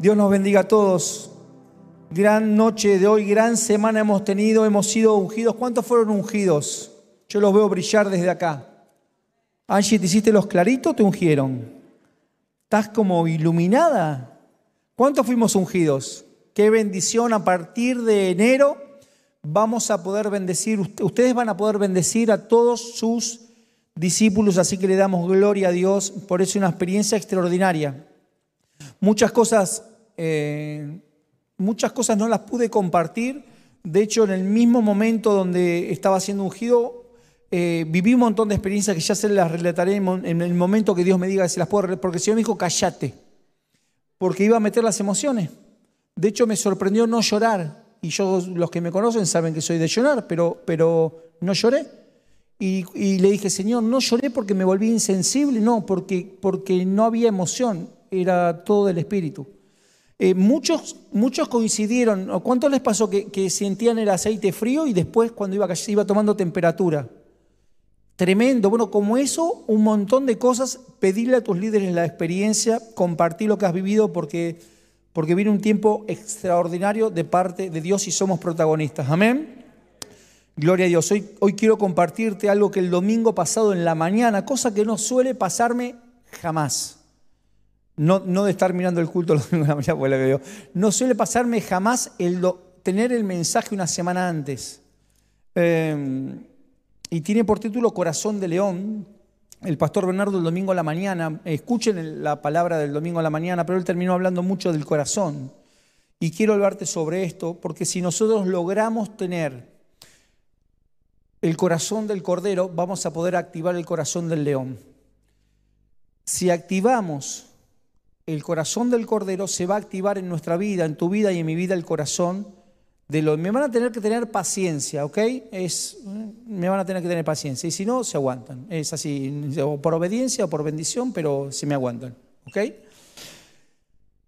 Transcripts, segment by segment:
Dios nos bendiga a todos. Gran noche de hoy, gran semana hemos tenido, hemos sido ungidos. ¿Cuántos fueron ungidos? Yo los veo brillar desde acá. Angie, ¿te hiciste los claritos? ¿Te ungieron? ¿Estás como iluminada? ¿Cuántos fuimos ungidos? Qué bendición a partir de enero vamos a poder bendecir, ustedes van a poder bendecir a todos sus discípulos, así que le damos gloria a Dios, por eso una experiencia extraordinaria. Muchas cosas, eh, muchas cosas no las pude compartir, de hecho en el mismo momento donde estaba siendo ungido, eh, viví un montón de experiencias que ya se las relataré en el momento que Dios me diga se las puedo, porque el Señor me dijo, callate, porque iba a meter las emociones. De hecho me sorprendió no llorar, y yo, los que me conocen saben que soy de llorar, pero, pero no lloré. Y, le dije, Señor, no lloré porque me volví insensible, no, porque, porque no había emoción, era todo del Espíritu. Eh, muchos, muchos coincidieron, ¿cuánto les pasó que, sentían el aceite frío y después cuando iba, iba tomando temperatura? Tremendo, bueno, como eso, un montón de cosas, pedirle a tus líderes la experiencia, compartir lo que has vivido porque porque viene un tiempo extraordinario de parte de Dios y somos protagonistas. Amén. Gloria a Dios. Hoy, hoy quiero compartirte algo que el domingo pasado en la mañana, cosa que no suele pasarme jamás. No, no de estar mirando el culto los domingos de la mañana, pues que digo. No suele pasarme jamás el tener el mensaje una semana antes. Eh, y tiene por título Corazón de León el pastor Bernardo el domingo a la mañana, escuchen la palabra del domingo a la mañana, pero él terminó hablando mucho del corazón. Y quiero hablarte sobre esto, porque si nosotros logramos tener el corazón del cordero, vamos a poder activar el corazón del león. Si activamos el corazón del cordero, se va a activar en nuestra vida, en tu vida y en mi vida el corazón me van a tener que tener paciencia, ¿ok? Es, me van a tener que tener paciencia. Y si no, se aguantan. Es así, o por obediencia o por bendición, pero se me aguantan, ¿ok?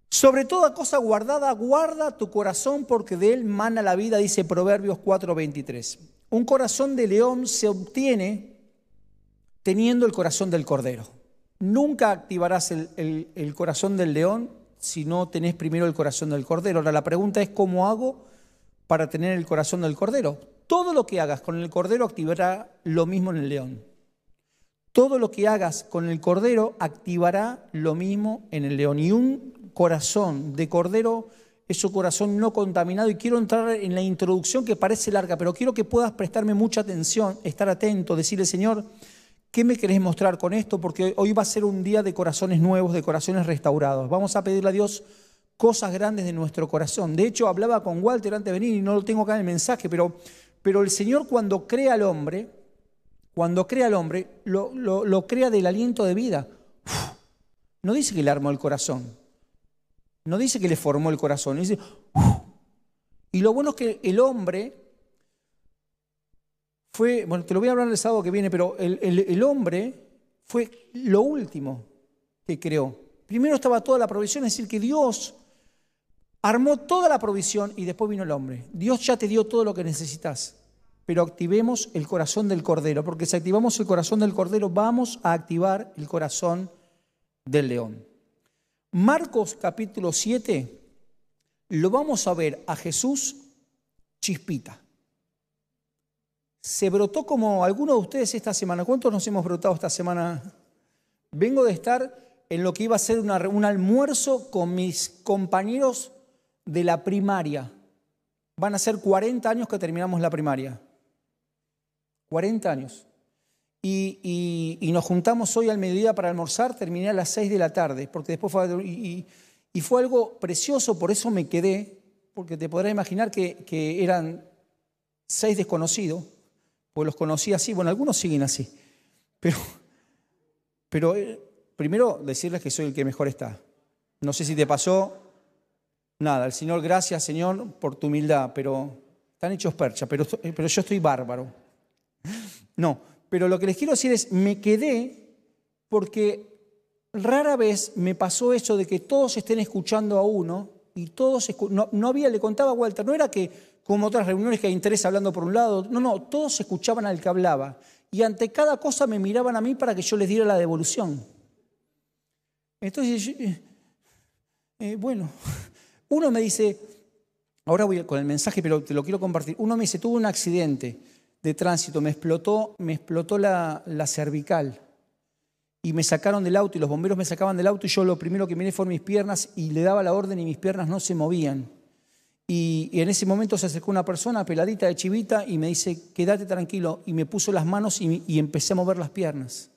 Sobre toda cosa guardada, guarda tu corazón porque de él mana la vida, dice Proverbios 4:23. Un corazón de león se obtiene teniendo el corazón del cordero. Nunca activarás el, corazón del león si no tenés primero el corazón del cordero. Ahora la pregunta es, ¿cómo hago? para tener el corazón del cordero. Todo lo que hagas con el cordero activará lo mismo en el león. Todo lo que hagas con el cordero activará lo mismo en el león. Y un corazón de cordero es un corazón no contaminado. Y quiero entrar en la introducción que parece larga, pero quiero que puedas prestarme mucha atención, estar atento, decirle, Señor, ¿qué me querés mostrar con esto? Porque hoy va a ser un día de corazones nuevos, de corazones restaurados. Vamos a pedirle a Dios cosas grandes de nuestro corazón. De hecho, hablaba con Walter antes de venir y no lo tengo acá en el mensaje, pero, pero el Señor cuando crea al hombre, cuando crea al hombre, lo, lo, crea del aliento de vida. no dice que le armó el corazón, no dice que le formó el corazón, dice, y lo bueno es que el hombre fue, bueno, te lo voy a hablar el sábado que viene, pero el, el hombre fue lo último que creó. Primero estaba toda la provisión, es decir, que Dios armó toda la provisión y después vino el hombre. Dios ya te dio todo lo que necesitas, pero activemos el corazón del cordero, porque si activamos el corazón del cordero vamos a activar el corazón del león. Marcos capítulo 7 lo vamos a ver a Jesús chispita. Se brotó como algunos de ustedes esta semana. ¿Cuántos nos hemos brotado esta semana? Vengo de estar en lo que iba a ser un almuerzo con mis compañeros de la primaria. Van a ser 40 años que terminamos la primaria. 40 años. Y, nos juntamos hoy al mediodía para almorzar, terminé a las 6 de la tarde, porque después y, fue algo precioso, por eso me quedé, porque te podrás imaginar que, eran seis desconocidos, pues los conocí así, bueno, algunos siguen así, pero, pero eh, primero decirles que soy el que mejor está. No sé si te pasó, nada. El Señor, gracias Señor por tu humildad, pero están hechos percha, pero, pero yo estoy bárbaro. No, pero lo que les quiero decir es, me quedé porque rara vez me pasó eso de que todos estén escuchando a uno y todos, no, no había, le contaba Walter, no era que como otras reuniones que hay interés hablando por un lado, no, no, todos escuchaban al que hablaba y ante cada cosa me miraban a mí para que yo les diera la devolución. Entonces, eh, bueno, Uno me dice, ahora voy con el mensaje, pero te lo quiero compartir. Uno me dice, tuve un accidente de tránsito, me explotó, me explotó la cervical y me sacaron del auto y los bomberos me sacaban del auto y yo lo primero que miré fueron mis piernas y le daba la orden y mis piernas no se movían. Y, en ese momento se acercó una persona peladita de chivita y me dice, quédate tranquilo. Y me puso las manos y, empecé a mover las piernas.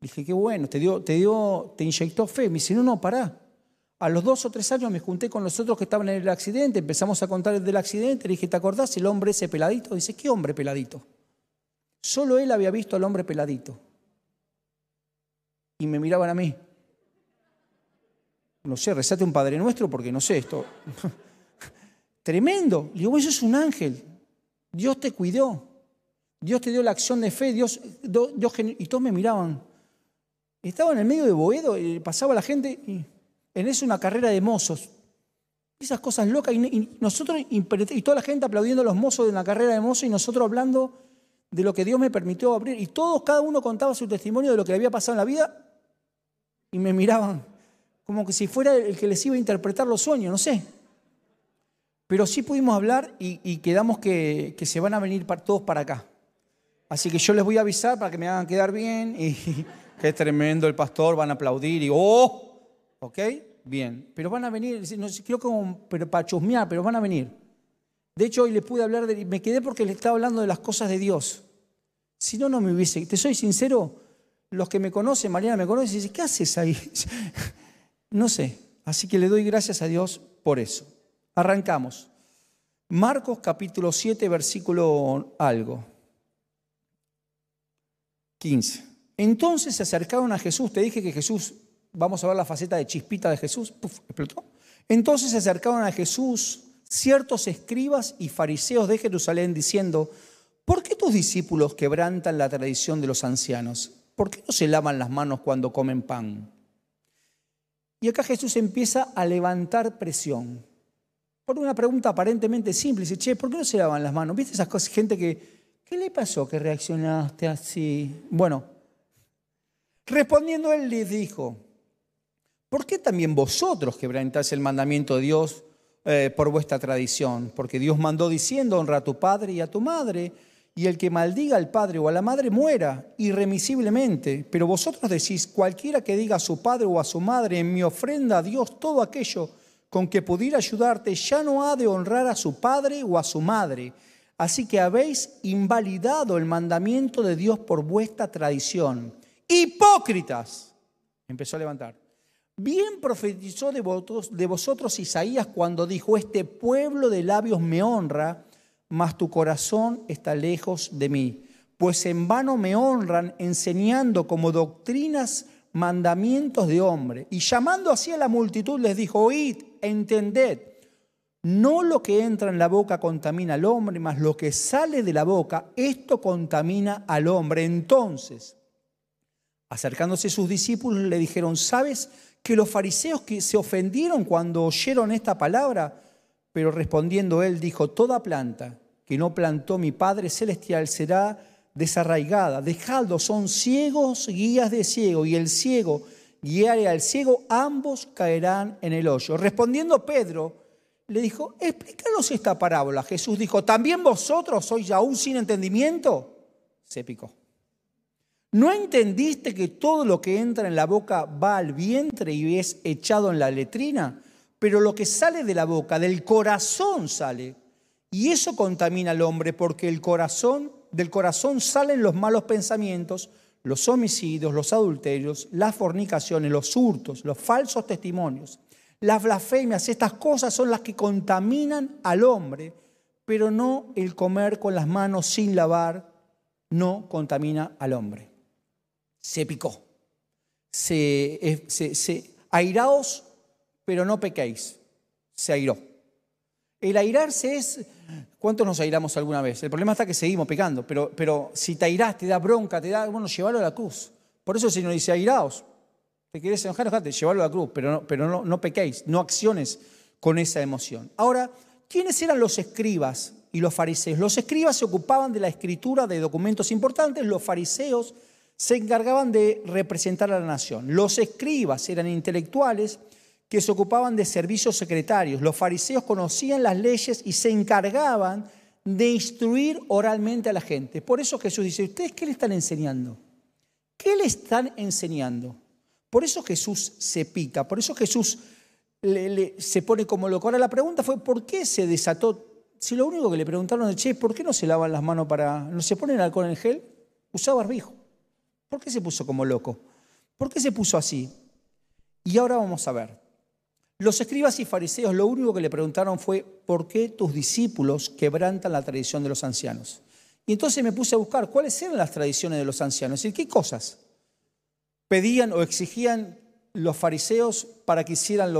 dije, qué bueno, te, dio, te, dio, te inyectó fe. Me dice, no, no, pará. A los dos o tres años me junté con los otros que estaban en el accidente, empezamos a contar el del accidente. Le dije, ¿te acordás el hombre ese peladito? Dice, ¿qué hombre peladito? Solo él había visto al hombre peladito y me miraban a mí. No sé, rezate un Padre Nuestro porque no sé esto. Tremendo. Le digo, eso es un ángel. Dios te cuidó. Dios te dio la acción de fe. Dios, y todos me miraban. Estaba en el medio de Boedo, y pasaba la gente, en eso una carrera de mozos. Esas cosas locas. Y, nosotros, y toda la gente aplaudiendo a los mozos de la carrera de mozos y nosotros hablando de lo que Dios me permitió abrir. Y todos, cada uno contaba su testimonio de lo que le había pasado en la vida y me miraban como que si fuera el que les iba a interpretar los sueños, no sé. Pero sí pudimos hablar y, quedamos que, se van a venir todos para acá. Así que yo les voy a avisar para que me hagan quedar bien y qué tremendo el pastor, van a aplaudir y ¡oh! ¿Ok? Bien. Pero van a venir, no creo como pero para chusmear, pero van a venir. De hecho, hoy les pude hablar de, me quedé porque les estaba hablando de las cosas de Dios. Si no, no me hubiese, te soy sincero, los que me conocen, Mariana me conoce y dice, ¿qué haces ahí? no sé. Así que le doy gracias a Dios por eso. Arrancamos. Marcos capítulo 7, versículo algo. 15. Entonces se acercaron a Jesús. Te dije que Jesús, vamos a ver la faceta de chispita de Jesús. Puf, explotó. Entonces se acercaron a Jesús ciertos escribas y fariseos de Jerusalén diciendo, ¿por qué tus discípulos quebrantan la tradición de los ancianos? ¿por qué no se lavan las manos cuando comen pan? Y acá Jesús empieza a levantar presión. Por una pregunta aparentemente simple, dice, che, ¿por qué no se lavan las manos? ¿Viste esas cosas, gente que, ¿qué le pasó que reaccionaste así? Bueno, respondiendo él les dijo, ¿por qué también vosotros quebrantáis el mandamiento de Dios eh, por vuestra tradición? Porque Dios mandó diciendo, honra a tu padre y a tu madre y el que maldiga al padre o a la madre muera irremisiblemente. Pero vosotros decís, cualquiera que diga a su padre o a su madre, en mi ofrenda a Dios todo aquello con que pudiera ayudarte, ya no ha de honrar a su padre o a su madre. Así que habéis invalidado el mandamiento de Dios por vuestra tradición. Hipócritas. Empezó a levantar. Bien profetizó de vosotros, de vosotros Isaías cuando dijo, este pueblo de labios me honra, mas tu corazón está lejos de mí. Pues en vano me honran enseñando como doctrinas mandamientos de hombre. Y llamando así a la multitud les dijo, oíd, entended, no lo que entra en la boca contamina al hombre, mas lo que sale de la boca, esto contamina al hombre. Entonces, acercándose sus discípulos, le dijeron, ¿sabes que los fariseos que se ofendieron cuando oyeron esta palabra? Pero respondiendo él dijo, toda planta que no plantó mi Padre Celestial será desarraigada. Dejadlo, son ciegos guías de ciego, y el ciego guiaré al ciego, ambos caerán en el hoyo. Respondiendo Pedro, le dijo, explícanos esta parábola. Jesús dijo, ¿también vosotros sois aún sin entendimiento? Se picó. ¿No entendiste que todo lo que entra en la boca va al vientre y es echado en la letrina? pero lo que sale de la boca, del corazón sale. Y eso contamina al hombre porque el corazón, del corazón salen los malos pensamientos, los homicidios, los adulterios, las fornicaciones, los hurtos, los falsos testimonios, las blasfemias. Estas cosas son las que contaminan al hombre, pero no el comer con las manos sin lavar, no contamina al hombre. Se picó. Se, se, se airaos pero no pequéis. Se airó. El airarse es, ¿cuántos nos airamos alguna vez? El problema está que seguimos pecando, pero, pero si te airás, te da bronca, te da, bueno, llévalo a la cruz. Por eso el Señor dice, airaos. Te querés enojar, enojate, llévalo a la cruz, pero, no, pero no, no pequéis, no acciones con esa emoción. Ahora, ¿quiénes eran los escribas y los fariseos? Los escribas se ocupaban de la escritura de documentos importantes, los fariseos se encargaban de representar a la nación. Los escribas eran intelectuales que se ocupaban de servicios secretarios. Los fariseos conocían las leyes y se encargaban de instruir oralmente a la gente. Por eso Jesús dice, ¿ustedes qué le están enseñando? ¿Qué le están enseñando? Por eso Jesús se pica, por eso Jesús se pone como loco. Ahora la pregunta fue, ¿por qué se desató? Si lo único que le preguntaron es, che, ¿por qué no se lavan las manos para... ¿No se ponen alcohol en gel? Usaba barbijo. ¿Por qué se puso como loco? ¿Por qué se puso así? Y ahora vamos a ver. Los escribas y fariseos lo único que le preguntaron fue, ¿por qué tus discípulos quebrantan la tradición de los ancianos? Y entonces me puse a buscar cuáles eran las tradiciones de los ancianos, es decir, qué cosas pedían o exigían los fariseos para que hicieran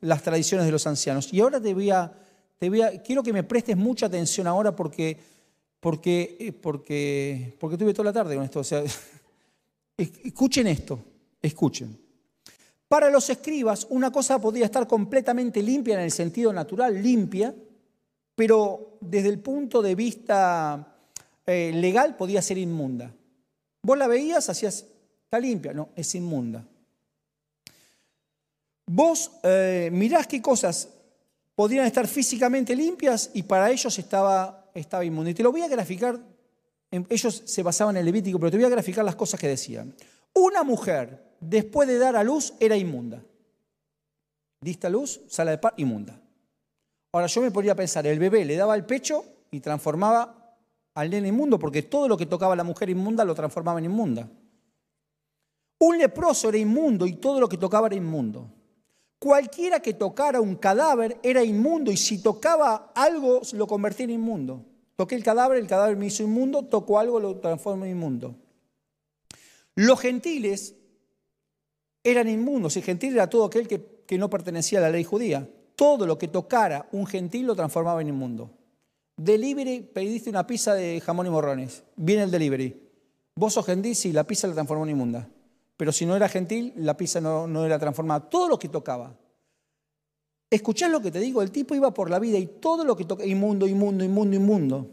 las tradiciones de los ancianos. Y ahora te voy a, te voy a, quiero que me prestes mucha atención ahora porque, porque, eh, porque, porque tuve toda la tarde con esto. O sea, escuchen esto, escuchen. Para los escribas, una cosa podía estar completamente limpia en el sentido natural, limpia, pero desde el punto de vista eh, legal podía ser inmunda. Vos la veías, hacías, está limpia, no, es inmunda. Vos eh, mirás qué cosas podrían estar físicamente limpias y para ellos estaba, estaba inmunda. Y te lo voy a graficar, ellos se basaban en el Levítico, pero te voy a graficar las cosas que decían. Una mujer después de dar a luz, era inmunda. Diste a luz, sala de par, inmunda. Ahora yo me podría pensar, el bebé le daba el pecho y transformaba al nene inmundo, porque todo lo que tocaba la mujer inmunda lo transformaba en inmunda. Un leproso era inmundo y todo lo que tocaba era inmundo. Cualquiera que tocara un cadáver era inmundo y si tocaba algo lo convertía en inmundo. Toqué el cadáver, el cadáver me hizo inmundo, tocó algo, lo transformó en inmundo. Los gentiles eran inmundos y gentil era todo aquel que, que no pertenecía a la ley judía. Todo lo que tocara un gentil lo transformaba en inmundo. Delivery, pediste una pizza de jamón y morrones. Viene el delivery. Vos sos gentil, sí, la pizza la transformó en inmunda. Pero si no era gentil, la pizza no, no era transformada. Todo lo que tocaba. Escuchás lo que te digo, el tipo iba por la vida y todo lo que tocaba, inmundo, inmundo, inmundo, inmundo.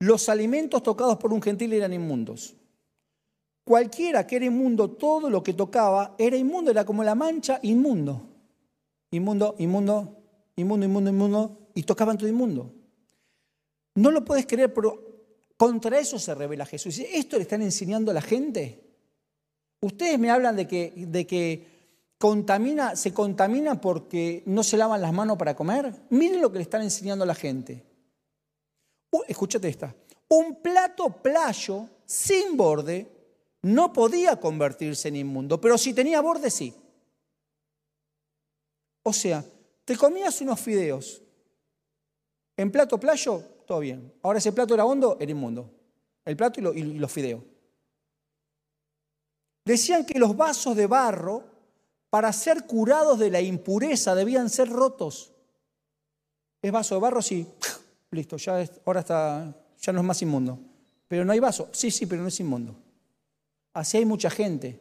Los alimentos tocados por un gentil eran inmundos. Cualquiera que era inmundo, todo lo que tocaba era inmundo, era como la mancha inmundo. Inmundo, inmundo, inmundo, inmundo, inmundo, y tocaban todo inmundo. No lo puedes creer, pero contra eso se revela Jesús. ¿Esto le están enseñando a la gente? Ustedes me hablan de que, de que contamina, se contamina porque no se lavan las manos para comer. Miren lo que le están enseñando a la gente. Uh, escúchate esta. Un plato playo sin borde no podía convertirse en inmundo, pero si tenía borde sí. O sea, te comías unos fideos en plato playo, todo bien. Ahora ese plato era hondo, era inmundo. El plato y, y los fideos. Decían que los vasos de barro, para ser curados de la impureza, debían ser rotos. ¿Es vaso de barro? Sí. Listo, ya ahora está, ya no es más inmundo. Pero no hay vaso. Sí, sí, pero no es inmundo. Así hay mucha gente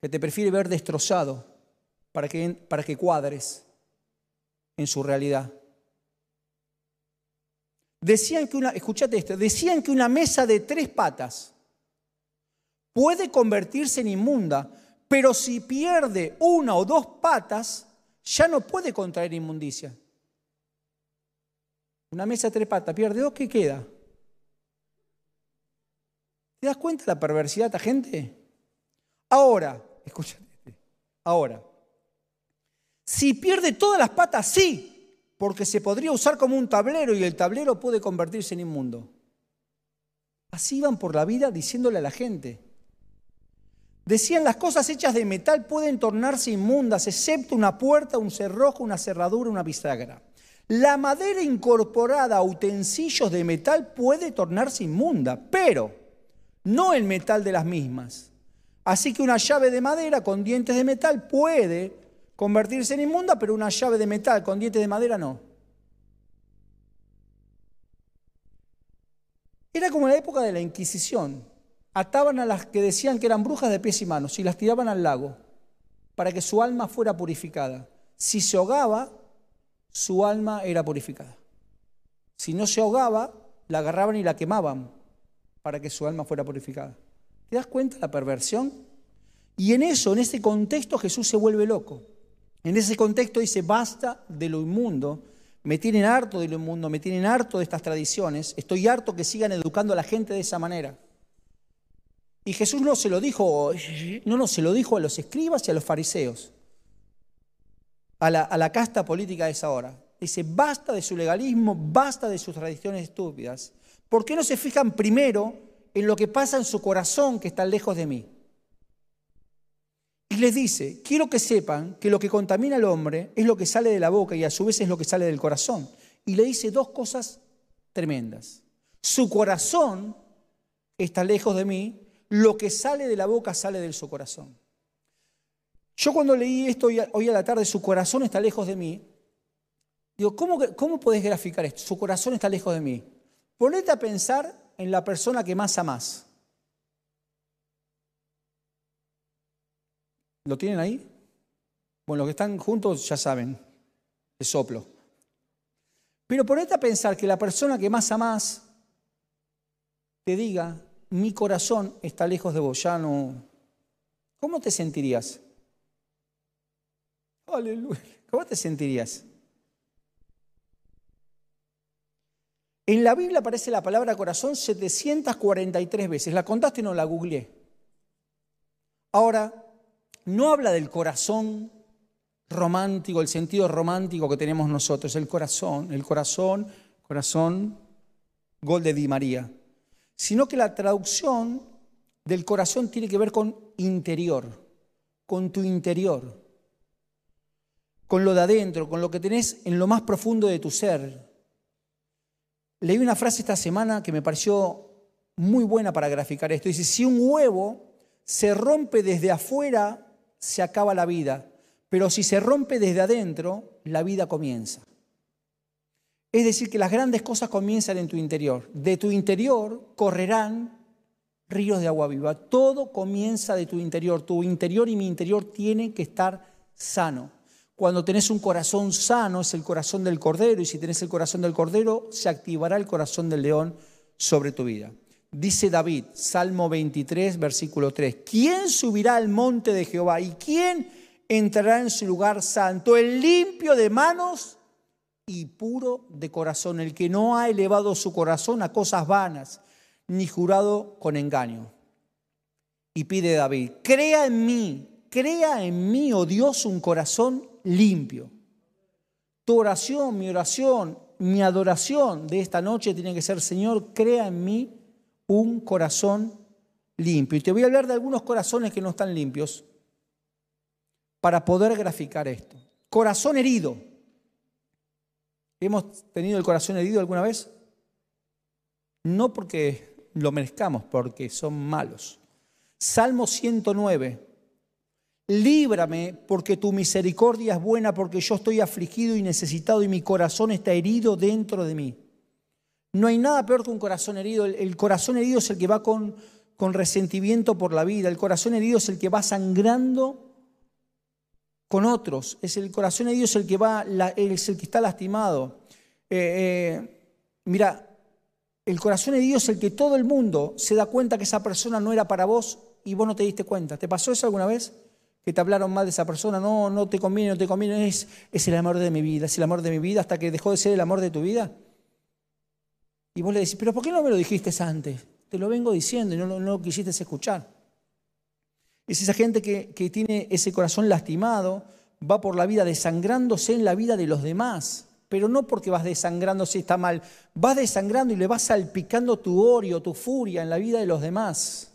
que te prefiere ver destrozado para que, para que cuadres en su realidad. Decían que una, escúchate esto, decían que una mesa de tres patas puede convertirse en inmunda, pero si pierde una o dos patas, ya no puede contraer inmundicia. Una mesa tres patas, pierde dos, ¿qué queda? ¿Te das cuenta de la perversidad de esta gente? Ahora, escúchate, ahora, si pierde todas las patas, sí, porque se podría usar como un tablero y el tablero puede convertirse en inmundo. Así iban por la vida diciéndole a la gente. Decían las cosas hechas de metal pueden tornarse inmundas, excepto una puerta, un cerrojo, una cerradura, una bisagra. La madera incorporada a utensilios de metal puede tornarse inmunda, pero no el metal de las mismas. Así que una llave de madera con dientes de metal puede convertirse en inmunda, pero una llave de metal con dientes de madera no. Era como la época de la Inquisición. Ataban a las que decían que eran brujas de pies y manos y las tiraban al lago para que su alma fuera purificada. Si se ahogaba, su alma era purificada. Si no se ahogaba, la agarraban y la quemaban para que su alma fuera purificada. ¿Te das cuenta de la perversión? Y en eso, en ese contexto, Jesús se vuelve loco. En ese contexto dice, basta de lo inmundo, me tienen harto de lo inmundo, me tienen harto de estas tradiciones, estoy harto que sigan educando a la gente de esa manera. Y Jesús no se lo dijo, no, no, se lo dijo a los escribas y a los fariseos, a la, a la casta política de esa hora. Dice, basta de su legalismo, basta de sus tradiciones estúpidas. ¿Por qué no se fijan primero en lo que pasa en su corazón que está lejos de mí? Y les dice, quiero que sepan que lo que contamina al hombre es lo que sale de la boca y a su vez es lo que sale del corazón. Y le dice dos cosas tremendas. Su corazón está lejos de mí, lo que sale de la boca sale de su corazón. Yo cuando leí esto hoy a la tarde, su corazón está lejos de mí, digo, ¿cómo, cómo podés graficar esto? Su corazón está lejos de mí. Ponete a pensar en la persona que más amás. ¿Lo tienen ahí? Bueno, los que están juntos ya saben, es soplo. Pero ponete a pensar que la persona que más amás te diga, mi corazón está lejos de vos, ya no... ¿Cómo te sentirías? Aleluya. ¿Cómo te sentirías? En la Biblia aparece la palabra corazón 743 veces. ¿La contaste o no la googleé? Ahora, no habla del corazón romántico, el sentido romántico que tenemos nosotros, el corazón, el corazón, corazón, gol de Di María, sino que la traducción del corazón tiene que ver con interior, con tu interior, con lo de adentro, con lo que tenés en lo más profundo de tu ser, Leí una frase esta semana que me pareció muy buena para graficar esto. Dice, si un huevo se rompe desde afuera, se acaba la vida, pero si se rompe desde adentro, la vida comienza. Es decir, que las grandes cosas comienzan en tu interior. De tu interior correrán ríos de agua viva. Todo comienza de tu interior. Tu interior y mi interior tienen que estar sano. Cuando tenés un corazón sano es el corazón del cordero y si tenés el corazón del cordero se activará el corazón del león sobre tu vida. Dice David, Salmo 23, versículo 3, ¿quién subirá al monte de Jehová y quién entrará en su lugar santo? El limpio de manos y puro de corazón, el que no ha elevado su corazón a cosas vanas, ni jurado con engaño. Y pide David, crea en mí, crea en mí, oh Dios, un corazón limpio. Tu oración, mi oración, mi adoración de esta noche tiene que ser, Señor, crea en mí un corazón limpio. Y te voy a hablar de algunos corazones que no están limpios para poder graficar esto. Corazón herido. ¿Hemos tenido el corazón herido alguna vez? No porque lo merezcamos, porque son malos. Salmo 109. Líbrame porque tu misericordia es buena, porque yo estoy afligido y necesitado y mi corazón está herido dentro de mí. No hay nada peor que un corazón herido. El, corazón herido es el que va con, con resentimiento por la vida. El corazón herido es el que va sangrando con otros. Es el corazón herido es el que va, es el que está lastimado. Eh, eh, mira, el corazón herido es el que todo el mundo se da cuenta que esa persona no era para vos y vos no te diste cuenta. ¿Te pasó eso alguna vez? que te hablaron mal de esa persona, no, no te conviene, no te conviene, es, es el amor de mi vida, es el amor de mi vida hasta que dejó de ser el amor de tu vida. Y vos le decís, pero ¿por qué no me lo dijiste antes? Te lo vengo diciendo y no, no, lo quisiste escuchar. Es esa gente que, que tiene ese corazón lastimado, va por la vida desangrándose en la vida de los demás, pero no porque vas desangrándose está mal, vas desangrando y le vas salpicando tu odio, tu furia en la vida de los demás.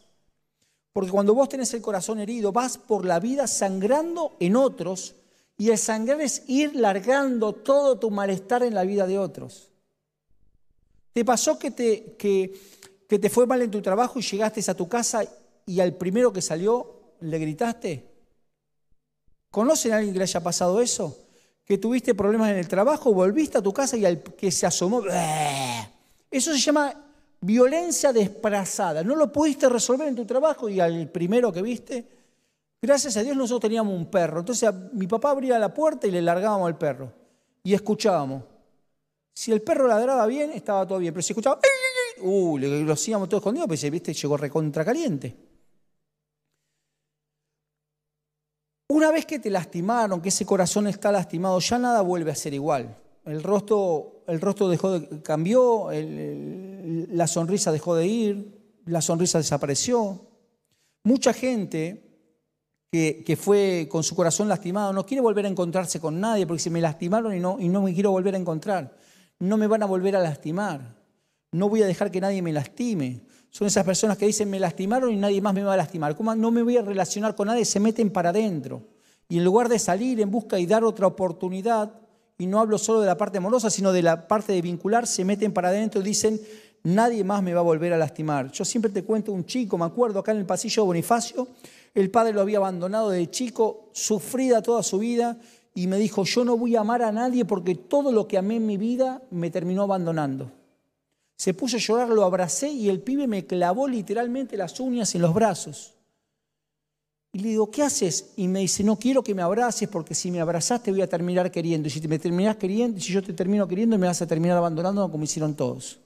Porque cuando vos tenés el corazón herido, vas por la vida sangrando en otros y el sangrar es ir largando todo tu malestar en la vida de otros. ¿Te pasó que te, que, que te fue mal en tu trabajo y llegaste a tu casa y al primero que salió le gritaste? ¿Conocen a alguien que le haya pasado eso? Que tuviste problemas en el trabajo, volviste a tu casa y al que se asomó, eso se llama violencia desplazada. No lo pudiste resolver en tu trabajo y al primero que viste, gracias a Dios nosotros teníamos un perro. Entonces mi papá abría la puerta y le largábamos al perro y escuchábamos. Si el perro ladraba bien, estaba todo bien, pero si escuchaba, uh, lo hacíamos todo escondido, pues viste, llegó recontra caliente. Una vez que te lastimaron, que ese corazón está lastimado, ya nada vuelve a ser igual. El rostro, el rostro dejó de, cambió, la sonrisa dejó de ir, la sonrisa desapareció. Mucha gente que, fue con su corazón lastimado no quiere volver a encontrarse con nadie porque se me lastimaron no, y no me quiero volver a encontrar. No me van a volver a lastimar. No voy a dejar que nadie me lastime. Son esas personas que dicen me lastimaron y nadie más me va a lastimar. ¿Cómo no me voy a relacionar con nadie? Se meten para adentro. Y en lugar de salir en busca y dar otra oportunidad, y no hablo solo de la parte amorosa, sino de la parte de vincular, se meten para adentro y dicen, nadie más me va a volver a lastimar. Yo siempre te cuento un chico, me acuerdo acá en el pasillo de Bonifacio, el padre lo había abandonado de chico, sufrida toda su vida, y me dijo, yo no voy a amar a nadie porque todo lo que amé en mi vida me terminó abandonando. Se puso a llorar, lo abracé y el pibe me clavó literalmente las uñas en los brazos. Y le digo, ¿qué haces? Y me dice, no quiero que me abraces porque si me abrazas te voy a terminar queriendo. Y si me terminas queriendo, si yo te termino queriendo, me vas a terminar abandonando como hicieron todos.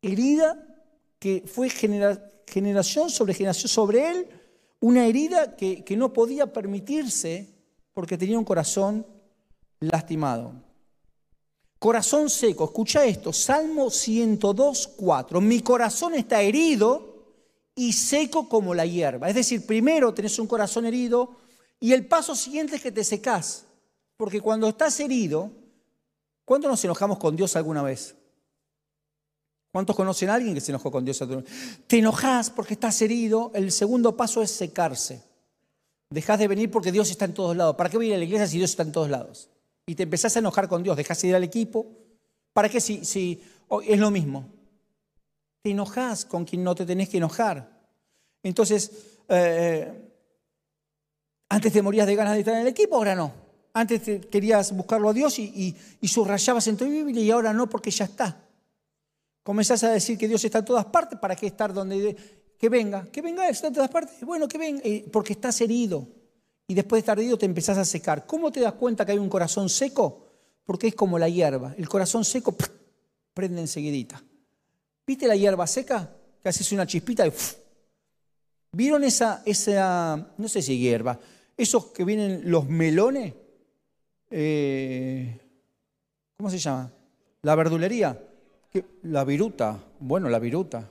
Herida que fue generación sobre generación sobre él, una herida que, que no podía permitirse porque tenía un corazón lastimado. Corazón seco, escucha esto, Salmo 102, 4. Mi corazón está herido y seco como la hierba. Es decir, primero tenés un corazón herido y el paso siguiente es que te secás. Porque cuando estás herido, ¿cuántos nos enojamos con Dios alguna vez? ¿Cuántos conocen a alguien que se enojó con Dios? Te enojas porque estás herido. El segundo paso es secarse. Dejas de venir porque Dios está en todos lados. ¿Para qué voy a la iglesia si Dios está en todos lados? Y te empezás a enojar con Dios, dejas de ir al equipo. ¿Para qué si, si es lo mismo? Te enojas con quien no te tenés que enojar. Entonces, eh, antes te morías de ganas de estar en el equipo, ahora no. Antes querías buscarlo a Dios y, y, subrayabas en tu Biblia y ahora no porque ya está. Comenzás a decir que Dios está en todas partes, ¿para qué estar donde... Que venga, que venga, está en todas partes. Bueno, que venga, eh, porque estás herido y después de estar te empezás a secar. ¿Cómo te das cuenta que hay un corazón seco? Porque es como la hierba. El corazón seco prende enseguidita. ¿Viste la hierba seca? Que haces una chispita y... ¿Vieron esa, esa, no sé si hierba, esos que vienen los melones? Eh, ¿Cómo se llama? La verdulería. La viruta. Bueno, la viruta.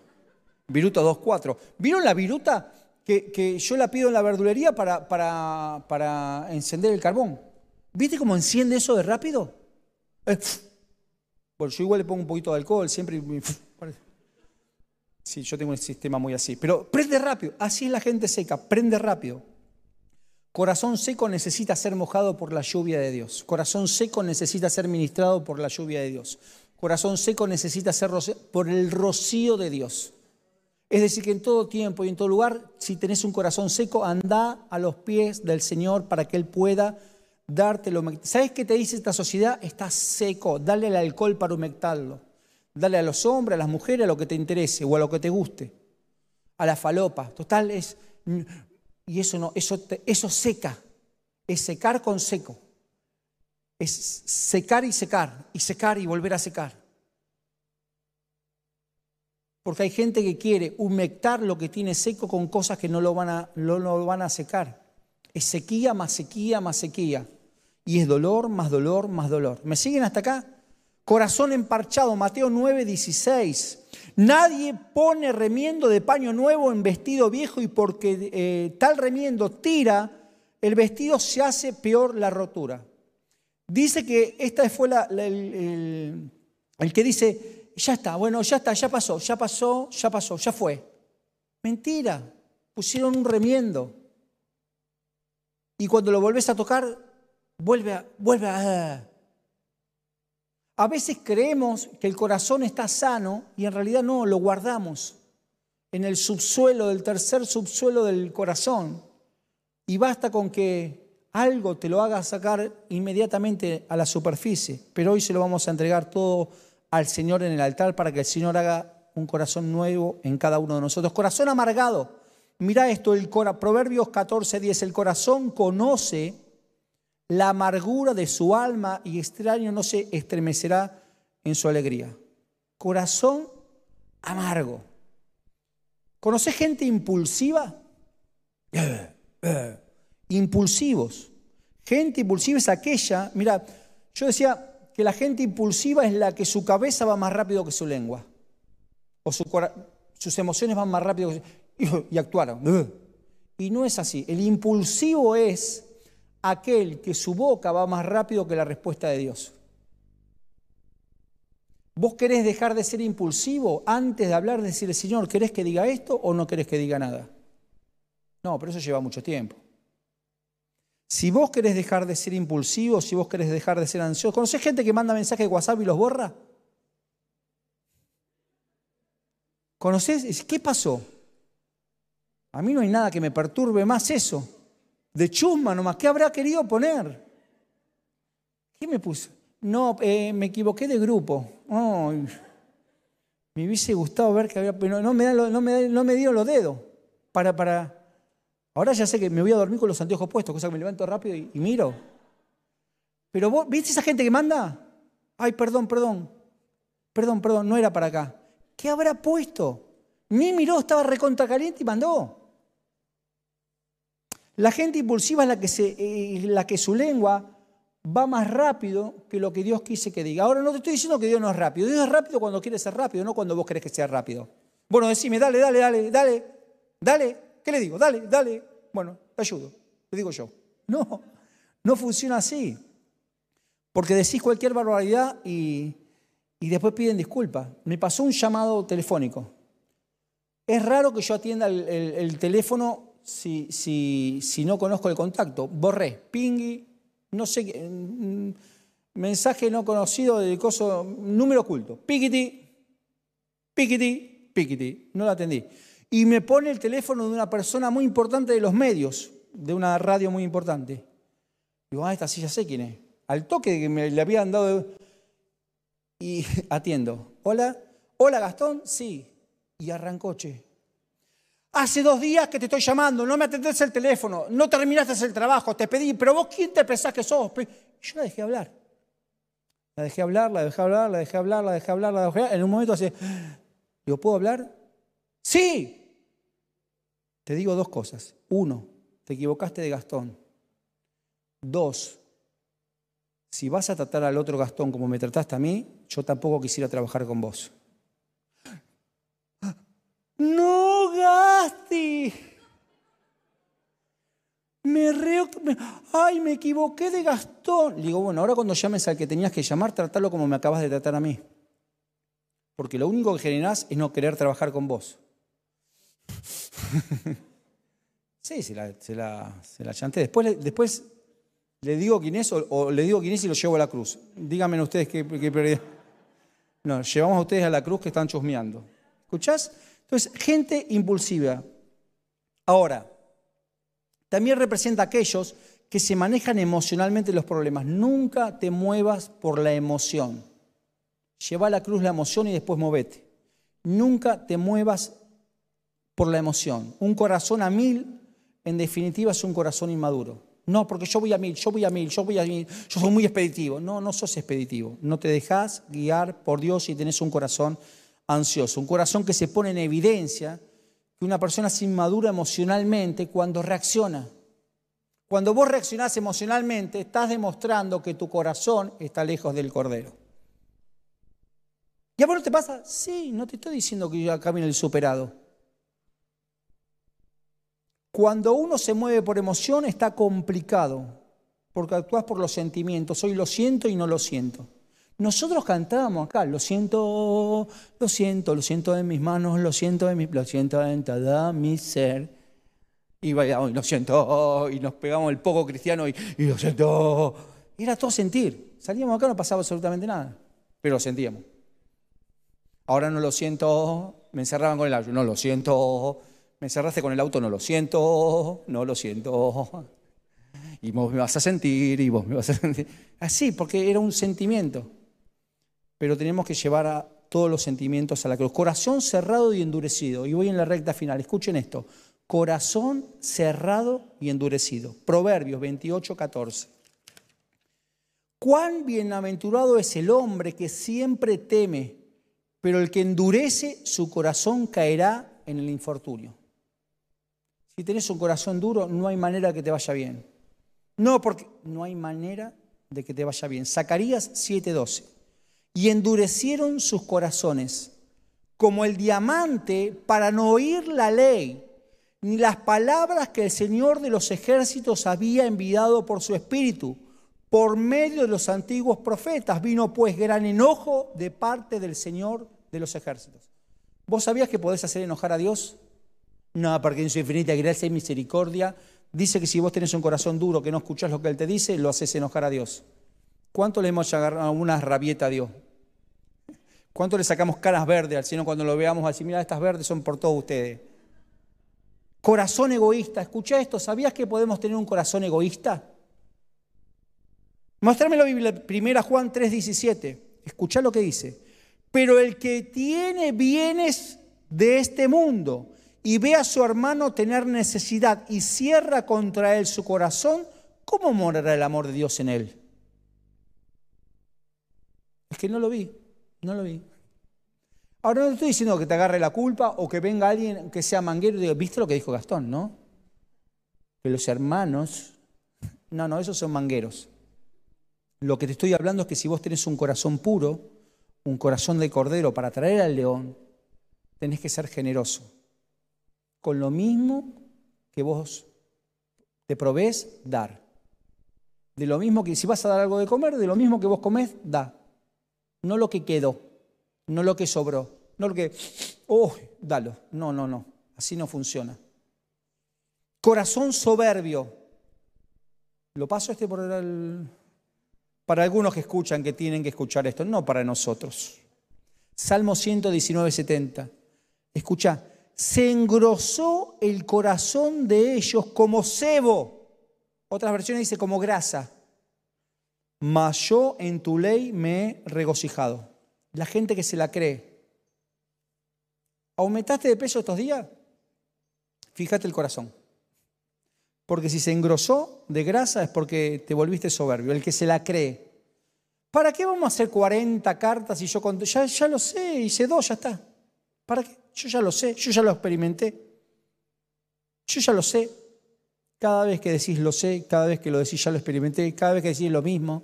Viruta 2.4. ¿Vieron la viruta? Que, yo la pido en la verdulería para, para, encender el carbón. ¿Viste cómo enciende eso de rápido? bueno, yo igual le pongo un poquito de alcohol, siempre... Sí, yo tengo un sistema muy así. Pero prende rápido. Así es la gente seca, prende rápido. Corazón seco necesita ser mojado por la lluvia de Dios. Corazón seco necesita ser ministrado por la lluvia de Dios. Corazón seco necesita ser por el rocío de Dios. Es decir, que en todo tiempo y en todo lugar, si tenés un corazón seco, anda a los pies del Señor para que Él pueda darte lo ¿Sabes qué te dice esta sociedad? Estás seco, dale el alcohol para humectarlo. Dale a los hombres, a las mujeres, a lo que te interese o a lo que te guste. A la falopa. Total, es. Y eso no, eso, eso seca. Es secar con seco. Es secar y secar, y secar y volver a secar. Porque hay gente que quiere humectar lo que tiene seco con cosas que no lo van a, van a secar. Es sequía más sequía más sequía. Y es dolor más dolor más dolor. ¿Me siguen hasta acá? Corazón emparchado, Mateo 9, 16. Nadie pone remiendo de paño nuevo en vestido viejo y porque eh, tal remiendo tira, el vestido se hace peor la rotura. Dice que esta fue la, el que dice, ya está, bueno, ya está, ya pasó, ya pasó, ya pasó, ya fue. Mentira, pusieron un remiendo. Y cuando lo volvés a tocar, vuelve a... Vuelve a, a veces creemos que el corazón está sano y en realidad no, lo guardamos en el subsuelo, del tercer subsuelo del corazón. Y basta con que algo te lo haga sacar inmediatamente a la superficie. Pero hoy se lo vamos a entregar todo al Señor en el altar para que el Señor haga un corazón nuevo en cada uno de nosotros. Corazón amargado. Mira esto, el Proverbios 14, 10. El corazón conoce la amargura de su alma y extraño no se estremecerá en su alegría. Corazón amargo. ¿Conoces gente impulsiva? impulsivos. Gente impulsiva es aquella, mira, yo decía que la gente impulsiva es la que su cabeza va más rápido que su lengua, o sus emociones van más rápido que su, y actuaron. Y no es así. El impulsivo es aquel que su boca va más rápido que la respuesta de Dios. ¿Vos querés dejar de ser impulsivo antes de hablar, decirle, Señor, ¿querés que diga esto o no querés que diga nada? No, pero eso lleva mucho tiempo. Si vos querés dejar de ser impulsivo, si vos querés dejar de ser ansioso, ¿conocés gente que manda mensajes de WhatsApp y los borra? ¿Conocés? ¿Qué pasó? A mí no hay nada que me perturbe más eso. De chusma nomás. ¿Qué habrá querido poner? ¿Qué me puso? No, eh, me equivoqué de grupo. me hubiese gustado ver que había... Pero no me, no me, no me dieron los dedos para, para... Ahora ya sé que me voy a dormir con los anteojos puestos, cosa que me levanto rápido y, miro. Pero vos, ¿viste esa gente que manda? Ay, perdón, perdón. Perdón, perdón, no era para acá. ¿Qué habrá puesto? Ni miró, estaba recontra caliente y mandó. La gente impulsiva es la que, se, eh, la que su lengua va más rápido que lo que Dios quise que diga. Ahora no te estoy diciendo que Dios no es rápido. Dios es rápido cuando quiere ser rápido, no cuando vos querés que sea rápido. Bueno, decime, dale, dale, dale, dale, dale. ¿Qué le digo? Dale, dale. Bueno, te ayudo. Le digo yo. No, no funciona así. Porque decís cualquier barbaridad y, y después piden disculpas. Me pasó un llamado telefónico. Es raro que yo atienda el, teléfono si, si, si, no conozco el contacto. Borré, pingui, no sé, mm, mensaje no conocido del coso, número oculto. Piquiti, piquiti, piquiti. No lo atendí. Y me pone el teléfono de una persona muy importante de los medios, de una radio muy importante. Digo, ah, esta sí ya sé quién es. Al toque que me le habían dado. Y atiendo. Hola, hola Gastón, sí y arrancoche. Hace dos días que te estoy llamando, no me atendés el teléfono, no terminaste el trabajo, te pedí, pero vos quién te pensás que sos? yo la dejé hablar. La dejé hablar, la dejé hablar, la dejé hablar, la dejé hablar, la dejé hablar. En un momento así, digo, ¿puedo hablar? Sí. Te digo dos cosas. Uno, te equivocaste de Gastón. Dos, si vas a tratar al otro Gastón como me trataste a mí, yo tampoco quisiera trabajar con vos. No, Gasti. Me reo, ay, me equivoqué de Gastón. Le digo, bueno, ahora cuando llames al que tenías que llamar, tratalo como me acabas de tratar a mí. Porque lo único que generás es no querer trabajar con vos. sí, se la, se la, chanté. Después, después le digo quién es o, le digo quién es y lo llevo a la cruz. Díganme ustedes qué, qué No, llevamos a ustedes a la cruz que están chusmeando. ¿Escuchás? Entonces, gente impulsiva. Ahora, también representa a aquellos que se manejan emocionalmente los problemas. Nunca te muevas por la emoción. Lleva a la cruz la emoción y después movete. Nunca te muevas por la emoción. Un corazón a mil, en definitiva, es un corazón inmaduro. No, porque yo voy a mil, yo voy a mil, yo voy a mil, yo soy muy expeditivo. No, no sos expeditivo. No te dejas guiar por Dios y tenés un corazón ansioso, un corazón que se pone en evidencia que una persona es inmadura emocionalmente cuando reacciona. Cuando vos reaccionás emocionalmente, estás demostrando que tu corazón está lejos del Cordero. ¿Y a vos no te pasa? Sí, no te estoy diciendo que yo viene el superado. Cuando uno se mueve por emoción está complicado, porque actúas por los sentimientos. Hoy lo siento y no lo siento. Nosotros cantábamos acá, lo siento, lo siento, lo siento en mis manos, lo siento en mi, lo siento en todo mi ser. Y vayamos, lo siento, y nos pegamos el poco cristiano y, lo siento. era todo sentir. Salíamos acá, no pasaba absolutamente nada, pero lo sentíamos. Ahora no lo siento, me encerraban con el auto, no lo siento, me encerraste con el auto, no lo siento, no lo siento. Y vos me vas a sentir, y vos me vas a sentir. Así, porque era un sentimiento pero tenemos que llevar a todos los sentimientos a la cruz. Corazón cerrado y endurecido. Y voy en la recta final. Escuchen esto. Corazón cerrado y endurecido. Proverbios 28, 14. Cuán bienaventurado es el hombre que siempre teme, pero el que endurece su corazón caerá en el infortunio. Si tenés un corazón duro, no hay manera que te vaya bien. No, porque no hay manera de que te vaya bien. Zacarías 7:12. Y endurecieron sus corazones como el diamante para no oír la ley, ni las palabras que el Señor de los ejércitos había enviado por su espíritu. Por medio de los antiguos profetas vino pues gran enojo de parte del Señor de los ejércitos. ¿Vos sabías que podés hacer enojar a Dios? No, porque en su infinita gracia y misericordia dice que si vos tenés un corazón duro que no escuchás lo que Él te dice, lo haces enojar a Dios. ¿Cuánto le hemos agarrado una rabieta a Dios? ¿Cuánto le sacamos caras verdes al Señor cuando lo veamos así? Mira, estas verdes son por todos ustedes. Corazón egoísta. Escucha esto. ¿Sabías que podemos tener un corazón egoísta? Mostrame la Biblia, primera Juan 3:17. Escucha lo que dice. Pero el que tiene bienes de este mundo y ve a su hermano tener necesidad y cierra contra él su corazón, ¿cómo morará el amor de Dios en él? Es que no lo vi, no lo vi. Ahora no estoy diciendo que te agarre la culpa o que venga alguien que sea manguero y diga, ¿viste lo que dijo Gastón, no? Que los hermanos, no, no, esos son mangueros. Lo que te estoy hablando es que si vos tenés un corazón puro, un corazón de cordero para traer al león, tenés que ser generoso. Con lo mismo que vos te provees, dar. De lo mismo que si vas a dar algo de comer, de lo mismo que vos comés, da. No lo que quedó, no lo que sobró, no lo que, oh, dalo. No, no, no. Así no funciona. Corazón soberbio. Lo paso este por el, para algunos que escuchan, que tienen que escuchar esto, no para nosotros. Salmo 119, 70. Escucha, se engrosó el corazón de ellos como cebo. Otras versiones dice como grasa. Mas yo en tu ley me he regocijado. La gente que se la cree. ¿Aumentaste de peso estos días? Fíjate el corazón. Porque si se engrosó de grasa es porque te volviste soberbio, el que se la cree. ¿Para qué vamos a hacer 40 cartas y yo ya, ya lo sé, hice dos, ya está? ¿Para qué? Yo ya lo sé, yo ya lo experimenté. Yo ya lo sé. Cada vez que decís lo sé, cada vez que lo decís ya lo experimenté, cada vez que decís lo mismo,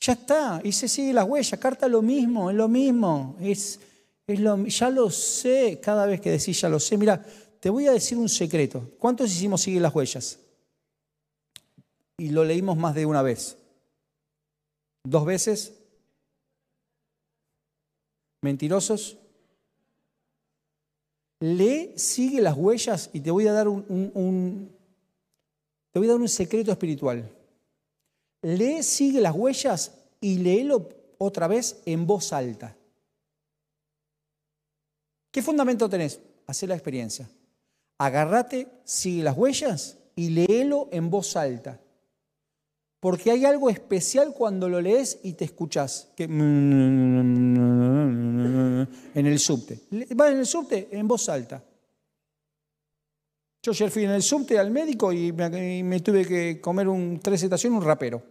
ya está. Y se sigue las huellas, carta lo mismo, es lo mismo. Es, es lo, ya lo sé, cada vez que decís ya lo sé. Mira, te voy a decir un secreto. ¿Cuántos hicimos seguir las huellas? Y lo leímos más de una vez. ¿Dos veces? ¿Mentirosos? Lee, sigue las huellas y te voy a dar un, te voy a dar un secreto espiritual. Lee, sigue las huellas y léelo otra vez en voz alta. ¿Qué fundamento tenés? Hacer la experiencia agárrate, sigue las huellas y léelo en voz alta. Porque hay algo especial cuando lo lees y te escuchas. Que en el subte. Vas en el subte en voz alta. Yo ayer fui en el subte al médico y me, tuve que comer un tres estaciones, un rapero.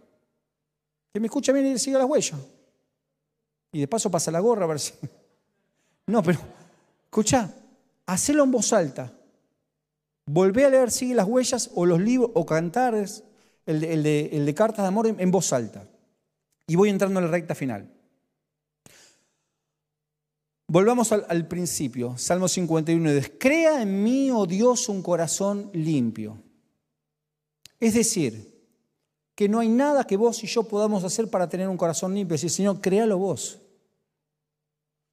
Que me escucha bien y sigue las huellas. Y de paso pasa la gorra a ver si. No, pero escucha, hacelo en voz alta. Volvé a leer Sigue las huellas o los libros o cantares, el de, cartas de amor en, voz alta. Y voy entrando en la recta final. Volvamos al, principio, Salmo 51. Crea en mí, oh Dios, un corazón limpio. Es decir, que no hay nada que vos y yo podamos hacer para tener un corazón limpio. Decir, Señor, créalo vos.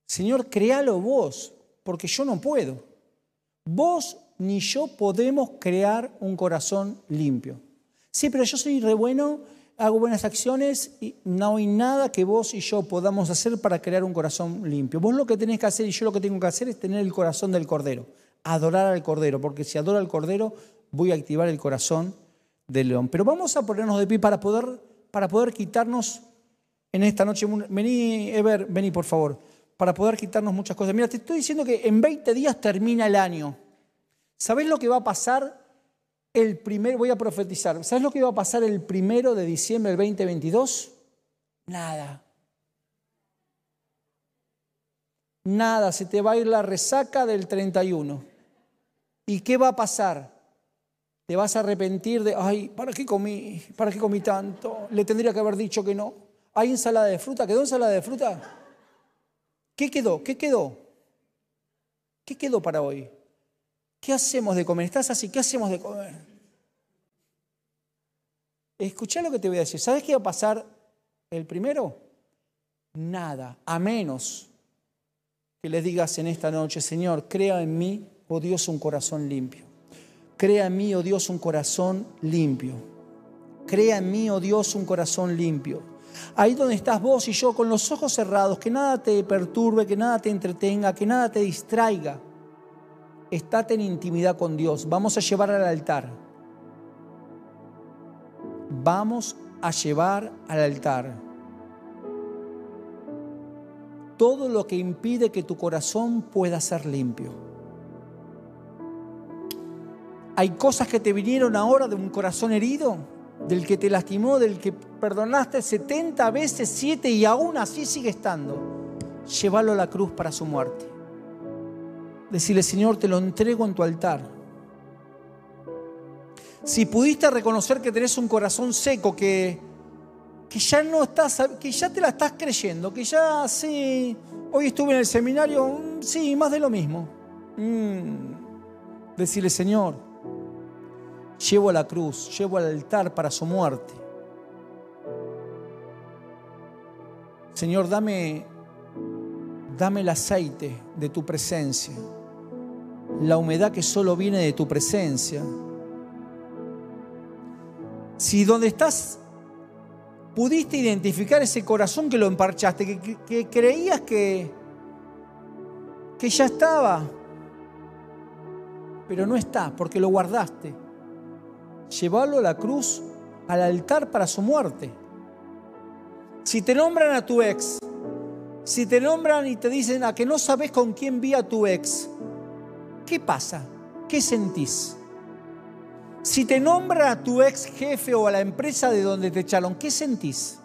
Señor, créalo vos, porque yo no puedo. Vos ni yo podemos crear un corazón limpio. Sí, pero yo soy re bueno, hago buenas acciones y no hay nada que vos y yo podamos hacer para crear un corazón limpio. Vos lo que tenés que hacer y yo lo que tengo que hacer es tener el corazón del Cordero, adorar al Cordero, porque si adoro al Cordero voy a activar el corazón del león. Pero vamos a ponernos de pie para poder, para poder quitarnos en esta noche. Vení, Ever, vení por favor, para poder quitarnos muchas cosas. Mira, te estoy diciendo que en 20 días termina el año. ¿Sabés lo que va a pasar el primer, voy a profetizar, ¿sabes lo que va a pasar el primero de diciembre del 2022? Nada. Nada, se te va a ir la resaca del 31. ¿Y qué va a pasar? Te vas a arrepentir de, ay, ¿para qué comí? ¿Para qué comí tanto? Le tendría que haber dicho que no. ¿Hay ensalada de fruta? ¿Quedó ensalada de fruta? ¿Qué quedó? ¿Qué quedó? ¿Qué quedó para hoy? ¿Qué hacemos de comer? Estás así, ¿qué hacemos de comer? Escucha lo que te voy a decir. ¿Sabes qué va a pasar el primero? Nada, a menos que le digas en esta noche, Señor, crea en mí, oh Dios, un corazón limpio. Crea en mí, oh Dios, un corazón limpio. Crea en mí, oh Dios, un corazón limpio. Ahí donde estás vos y yo con los ojos cerrados, que nada te perturbe, que nada te entretenga, que nada te distraiga. Estate en intimidad con Dios. Vamos a llevar al altar. Vamos a llevar al altar todo lo que impide que tu corazón pueda ser limpio. Hay cosas que te vinieron ahora de un corazón herido, del que te lastimó, del que perdonaste 70 veces 7 y aún así sigue estando. Llévalo a la cruz para su muerte. Decirle, Señor, te lo entrego en tu altar. Si pudiste reconocer que tenés un corazón seco, que, que ya no estás, que ya te la estás creyendo, que ya sí, hoy estuve en el seminario, mm, sí, más de lo mismo. Mm. Decirle, Señor, llevo a la cruz, llevo al altar para su muerte. Señor, dame, dame el aceite de tu presencia, la humedad que solo viene de tu presencia. Si donde estás pudiste identificar ese corazón que lo emparchaste, que, creías que, que ya estaba, pero no está porque lo guardaste llevarlo a la cruz, al altar para su muerte. Si te nombran a tu ex, si te nombran y te dicen a que no sabes con quién vi a tu ex, ¿qué pasa? ¿Qué sentís? Si te nombran a tu ex jefe o a la empresa de donde te echaron, ¿qué sentís?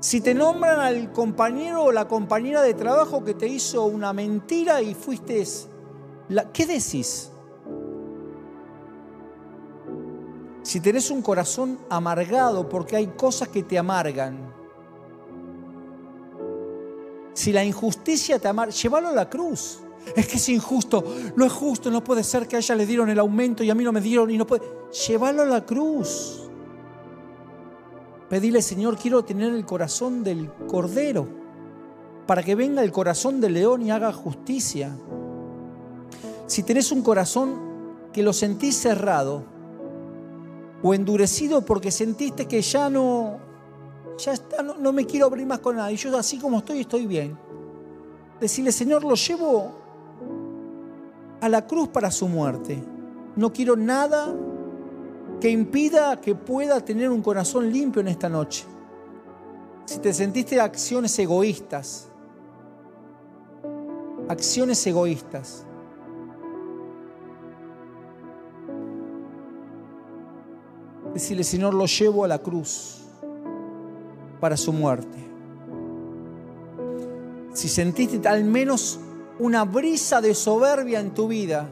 Si te nombran al compañero o la compañera de trabajo que te hizo una mentira y fuiste, la, ¿qué decís? si tenés un corazón amargado porque hay cosas que te amargan, si la injusticia te amarga, llévalo a la cruz. Es que es injusto, no es justo, no puede ser que a ella le dieron el aumento y a mí no me dieron y no puede. Llévalo a la cruz. Pedile, Señor, quiero tener el corazón del cordero para que venga el corazón del león y haga justicia. Si tenés un corazón que lo sentís cerrado, o endurecido porque sentiste que ya no, ya está, no, me quiero abrir más con nadie, yo así como estoy estoy bien. Decirle, Señor, lo llevo a la cruz para su muerte. No quiero nada que impida que pueda tener un corazón limpio en esta noche. Si te sentiste acciones egoístas, acciones egoístas, Decirle, Señor, lo llevo a la cruz para su muerte. Si sentiste al menos una brisa de soberbia en tu vida,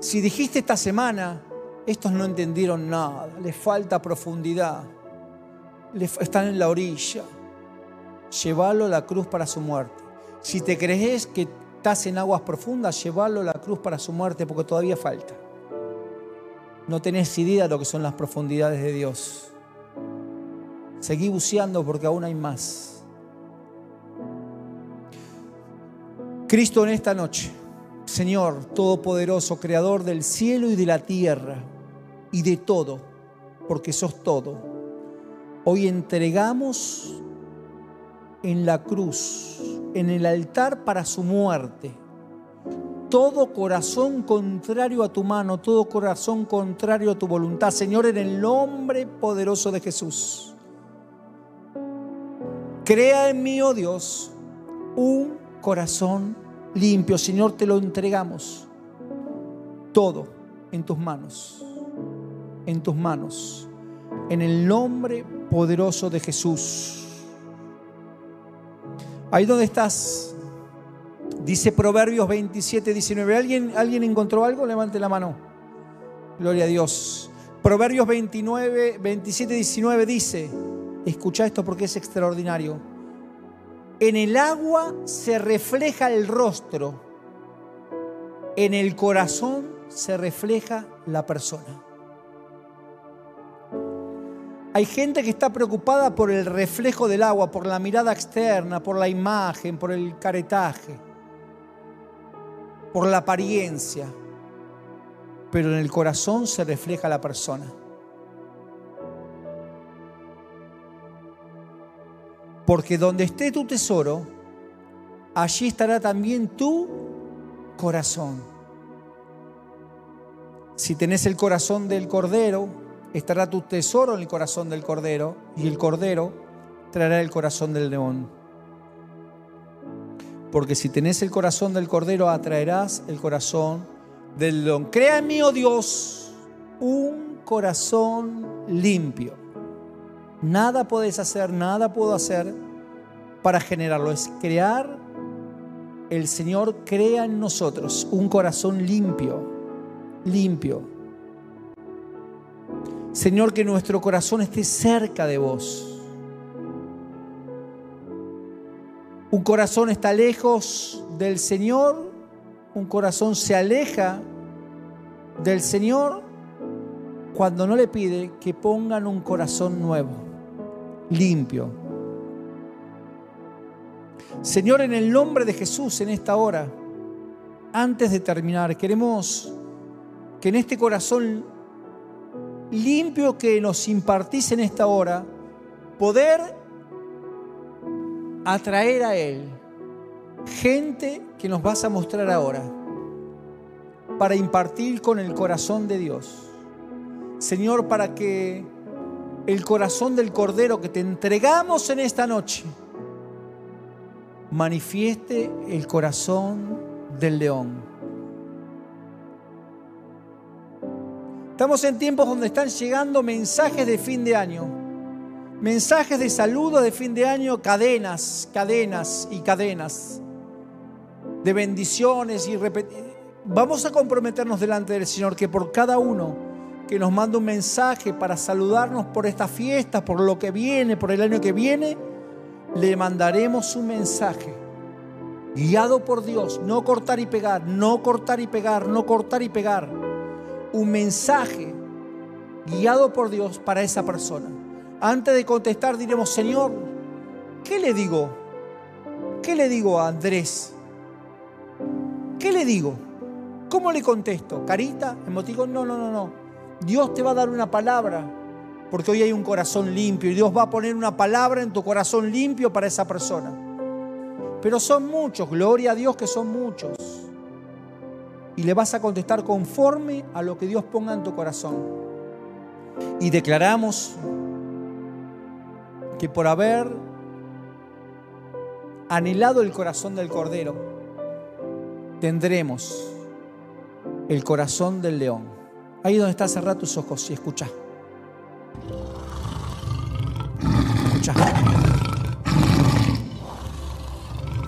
si dijiste esta semana, estos no entendieron nada, les falta profundidad, están en la orilla, llévalo a la cruz para su muerte. Si te crees que estás en aguas profundas, llevarlo a la cruz para su muerte porque todavía falta. No tenés idea de lo que son las profundidades de Dios. Seguí buceando porque aún hay más. Cristo en esta noche, Señor Todopoderoso, Creador del cielo y de la tierra y de todo, porque sos todo, hoy entregamos en la cruz en el altar para su muerte. Todo corazón contrario a tu mano, todo corazón contrario a tu voluntad, Señor, en el nombre poderoso de Jesús. Crea en mí, oh Dios, un corazón limpio. Señor, te lo entregamos. Todo en tus manos. En tus manos. En el nombre poderoso de Jesús. Ahí donde estás, Dice Proverbios 27, 19. ¿Alguien, ¿Alguien encontró algo? Levante la mano. Gloria a Dios. Proverbios 29, 27, 19 dice, escucha esto porque es extraordinario. En el agua se refleja el rostro, en el corazón se refleja la persona. Hay gente que está preocupada por el reflejo del agua, por la mirada externa, por la imagen, por el caretaje, por la apariencia. Pero en el corazón se refleja la persona. Porque donde esté tu tesoro, allí estará también tu corazón. Si tenés el corazón del cordero, estará tu tesoro en el corazón del cordero y el cordero traerá el corazón del león. Porque si tenés el corazón del cordero, atraerás el corazón del león. Crea en mí, oh Dios, un corazón limpio. Nada podés hacer, nada puedo hacer para generarlo. Es crear, el Señor crea en nosotros un corazón limpio, limpio Señor, que nuestro corazón esté cerca de vos. Un corazón está lejos del Señor, un corazón se aleja del Señor cuando no le pide que pongan un corazón nuevo, limpio. Señor, en el nombre de Jesús en esta hora, antes de terminar, queremos que en este corazón limpio que nos impartís en esta hora, poder atraer a Él gente que nos vas a mostrar ahora para impartir con el corazón de Dios. Señor, para que el corazón del Cordero que te entregamos en esta noche manifieste el corazón del león. Estamos en tiempos donde están llegando mensajes de fin de año, mensajes de saludo de fin de año, cadenas, cadenas y cadenas de bendiciones y Vamos a comprometernos delante del Señor que por cada uno que nos manda un mensaje para saludarnos por esta fiesta, por lo que viene, por el año que viene, le mandaremos un mensaje guiado por Dios, no cortar y pegar, no cortar y pegar, no cortar y pegar un mensaje guiado por Dios para esa persona. Antes de contestar diremos, Señor, ¿qué le digo? ¿Qué le digo a Andrés? ¿Qué le digo? ¿Cómo le contesto? ¿Carita? ¿Emotico? No, no, no, no. Dios te va a dar una palabra, porque hoy hay un corazón limpio y Dios va a poner una palabra en tu corazón limpio para esa persona. Pero son muchos, gloria a Dios que son muchos y le vas a contestar conforme a lo que Dios ponga en tu corazón. Y declaramos que por haber anhelado el corazón del Cordero, tendremos el corazón del león. Ahí donde está, cerrar tus ojos y escucha. Escucha.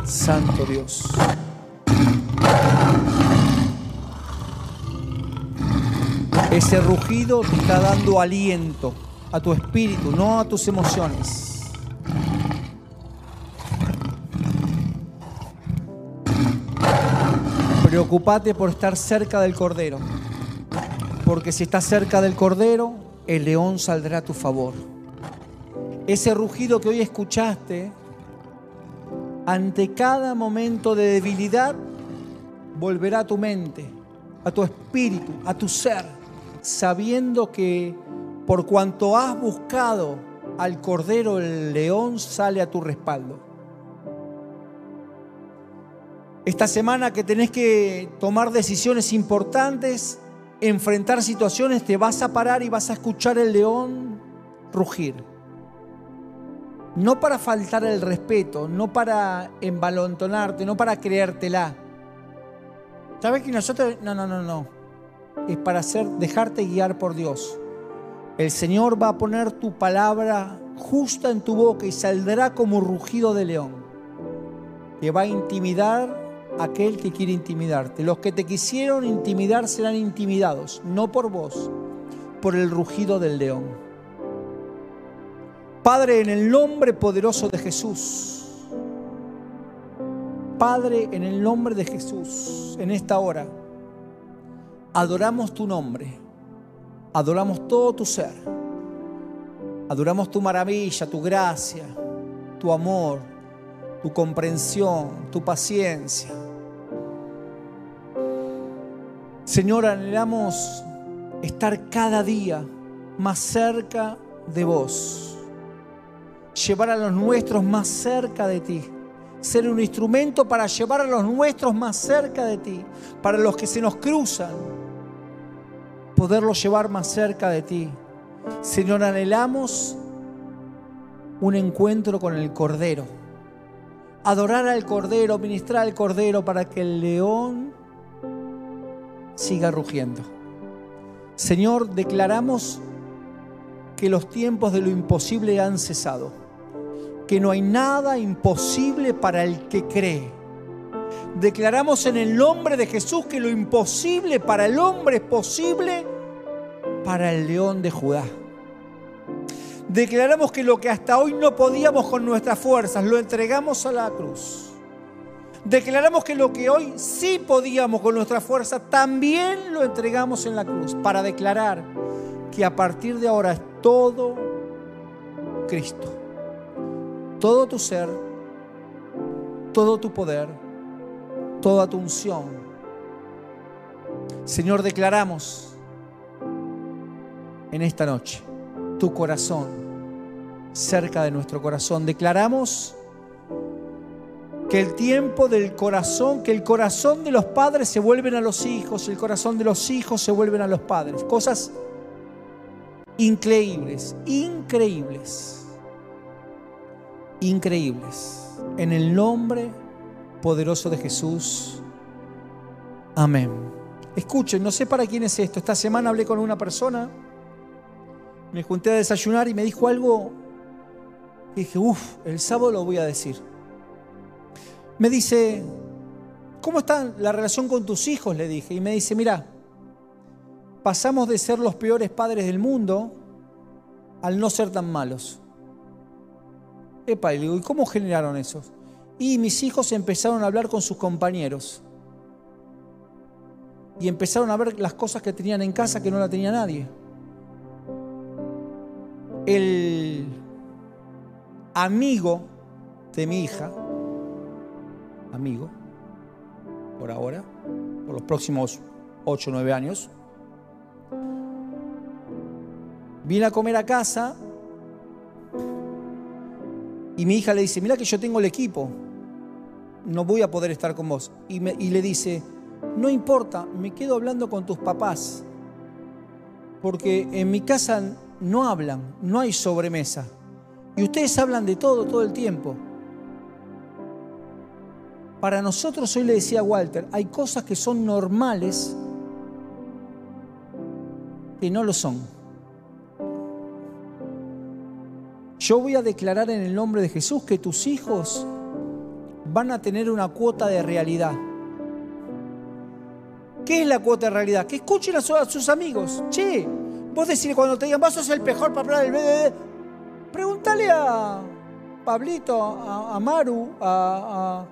Santo Dios. Ese rugido te está dando aliento a tu espíritu, no a tus emociones. Preocupate por estar cerca del Cordero, porque si estás cerca del Cordero, el león saldrá a tu favor. Ese rugido que hoy escuchaste, ante cada momento de debilidad, volverá a tu mente, a tu espíritu, a tu ser sabiendo que por cuanto has buscado al Cordero, el león sale a tu respaldo. Esta semana que tenés que tomar decisiones importantes, enfrentar situaciones, te vas a parar y vas a escuchar el león rugir. No para faltar el respeto, no para envalontonarte, no para creértela. ¿Sabes que nosotros.? No, no, no, no es para hacer, dejarte guiar por Dios. El Señor va a poner tu palabra justa en tu boca y saldrá como rugido de león, que va a intimidar aquel que quiere intimidarte. Los que te quisieron intimidar serán intimidados, no por vos, por el rugido del león. Padre, en el nombre poderoso de Jesús, Padre, en el nombre de Jesús, en esta hora, adoramos tu nombre, adoramos todo tu ser, adoramos tu maravilla, tu gracia, tu amor, tu comprensión, tu paciencia. Señor, anhelamos estar cada día más cerca de vos, llevar a los nuestros más cerca de ti. Ser un instrumento para llevar a los nuestros más cerca de ti, para los que se nos cruzan, poderlos llevar más cerca de ti. Señor, anhelamos un encuentro con el Cordero, adorar al Cordero, ministrar al Cordero para que el león siga rugiendo. Señor, declaramos que los tiempos de lo imposible han cesado que no hay nada imposible para el que cree. Declaramos en el nombre de Jesús que lo imposible para el hombre es posible para el león de Judá. Declaramos que lo que hasta hoy no podíamos con nuestras fuerzas, lo entregamos a la cruz. Declaramos que lo que hoy sí podíamos con nuestra fuerza, también lo entregamos en la cruz, para declarar que a partir de ahora es todo Cristo todo tu ser, todo tu poder, toda tu unción. Señor, declaramos en esta noche tu corazón cerca de nuestro corazón. Declaramos que el tiempo del corazón, que el corazón de los padres se vuelven a los hijos, el corazón de los hijos se vuelven a los padres. Cosas increíbles, increíbles increíbles. En el nombre poderoso de Jesús. Amén. Escuchen, no sé para quién es esto. Esta semana hablé con una persona, me junté a desayunar y me dijo algo dije, uff, el sábado lo voy a decir. Me dice, ¿cómo está la relación con tus hijos? Le dije. Y me dice, mira, pasamos de ser los peores padres del mundo al no ser tan malos. Epa, y digo, ¿y cómo generaron eso? Y mis hijos empezaron a hablar con sus compañeros. Y empezaron a ver las cosas que tenían en casa que no la tenía nadie. El amigo de mi hija, amigo, por ahora, por los próximos 8 o 9 años, viene a comer a casa y mi hija le dice, mira que yo tengo el equipo, no voy a poder estar con vos. Y, y le dice, no importa, me quedo hablando con tus papás, porque en mi casa no hablan, no hay sobremesa. Y ustedes hablan de todo, todo el tiempo. Para nosotros, hoy le decía Walter, hay cosas que son normales que no lo son. Yo voy a declarar en el nombre de Jesús que tus hijos van a tener una cuota de realidad. ¿Qué es la cuota de realidad? Que escuchen a, sus amigos. Che, vos decís cuando te digan, vos sos el mejor papá del BDD, pregúntale a Pablito, a, Maru, a,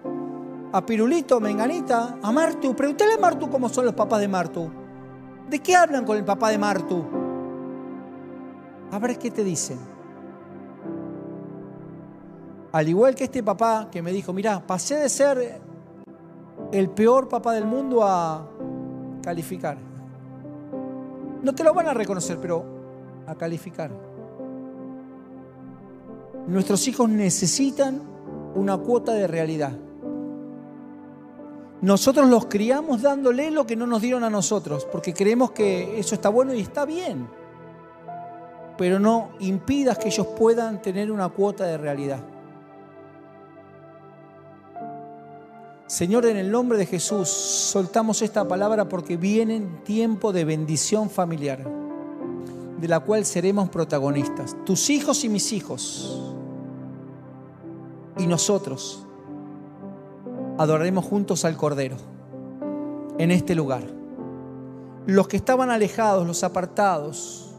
a, a, Menganita, a Martu. Pregúntale a Martu cómo son los papás de Martu. ¿De qué hablan con el papá de Martu? A ver qué te dicen. Al igual que este papá que me dijo, mira, pasé de ser el peor papá del mundo a calificar. No te lo van a reconocer, pero a calificar. Nuestros hijos necesitan una cuota de realidad. Nosotros los criamos dándole lo que no nos dieron a nosotros, porque creemos que eso está bueno y está bien. Pero no impidas que ellos puedan tener una cuota de realidad. Señor, en el nombre de Jesús, soltamos esta palabra porque viene tiempo de bendición familiar, de la cual seremos protagonistas. Tus hijos y mis hijos, y nosotros, adoraremos juntos al Cordero en este lugar. Los que estaban alejados, los apartados,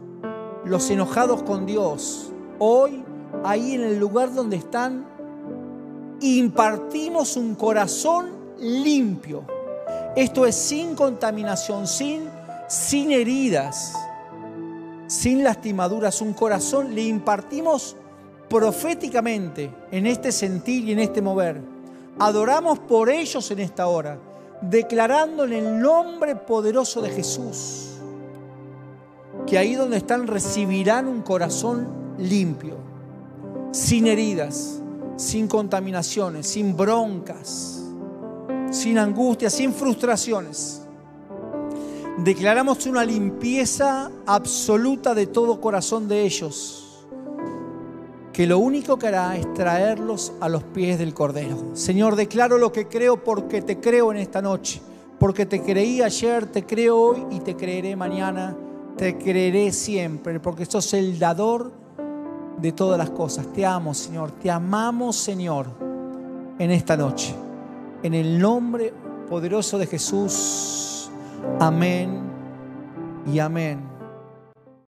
los enojados con Dios, hoy ahí en el lugar donde están, impartimos un corazón limpio. Esto es sin contaminación, sin, sin heridas, sin lastimaduras, un corazón. Le impartimos proféticamente en este sentir y en este mover. Adoramos por ellos en esta hora, declarando en el nombre poderoso de Jesús que ahí donde están recibirán un corazón limpio, sin heridas, sin contaminaciones, sin broncas, sin angustias, sin frustraciones. Declaramos una limpieza absoluta de todo corazón de ellos que lo único que hará es traerlos a los pies del Cordero. Señor, declaro lo que creo porque te creo en esta noche, porque te creí ayer, te creo hoy y te creeré mañana, te creeré siempre, porque sos el dador de todas las cosas. Te amo, Señor, te amamos, Señor, en esta noche. En el nombre poderoso de Jesús. Amén y amén.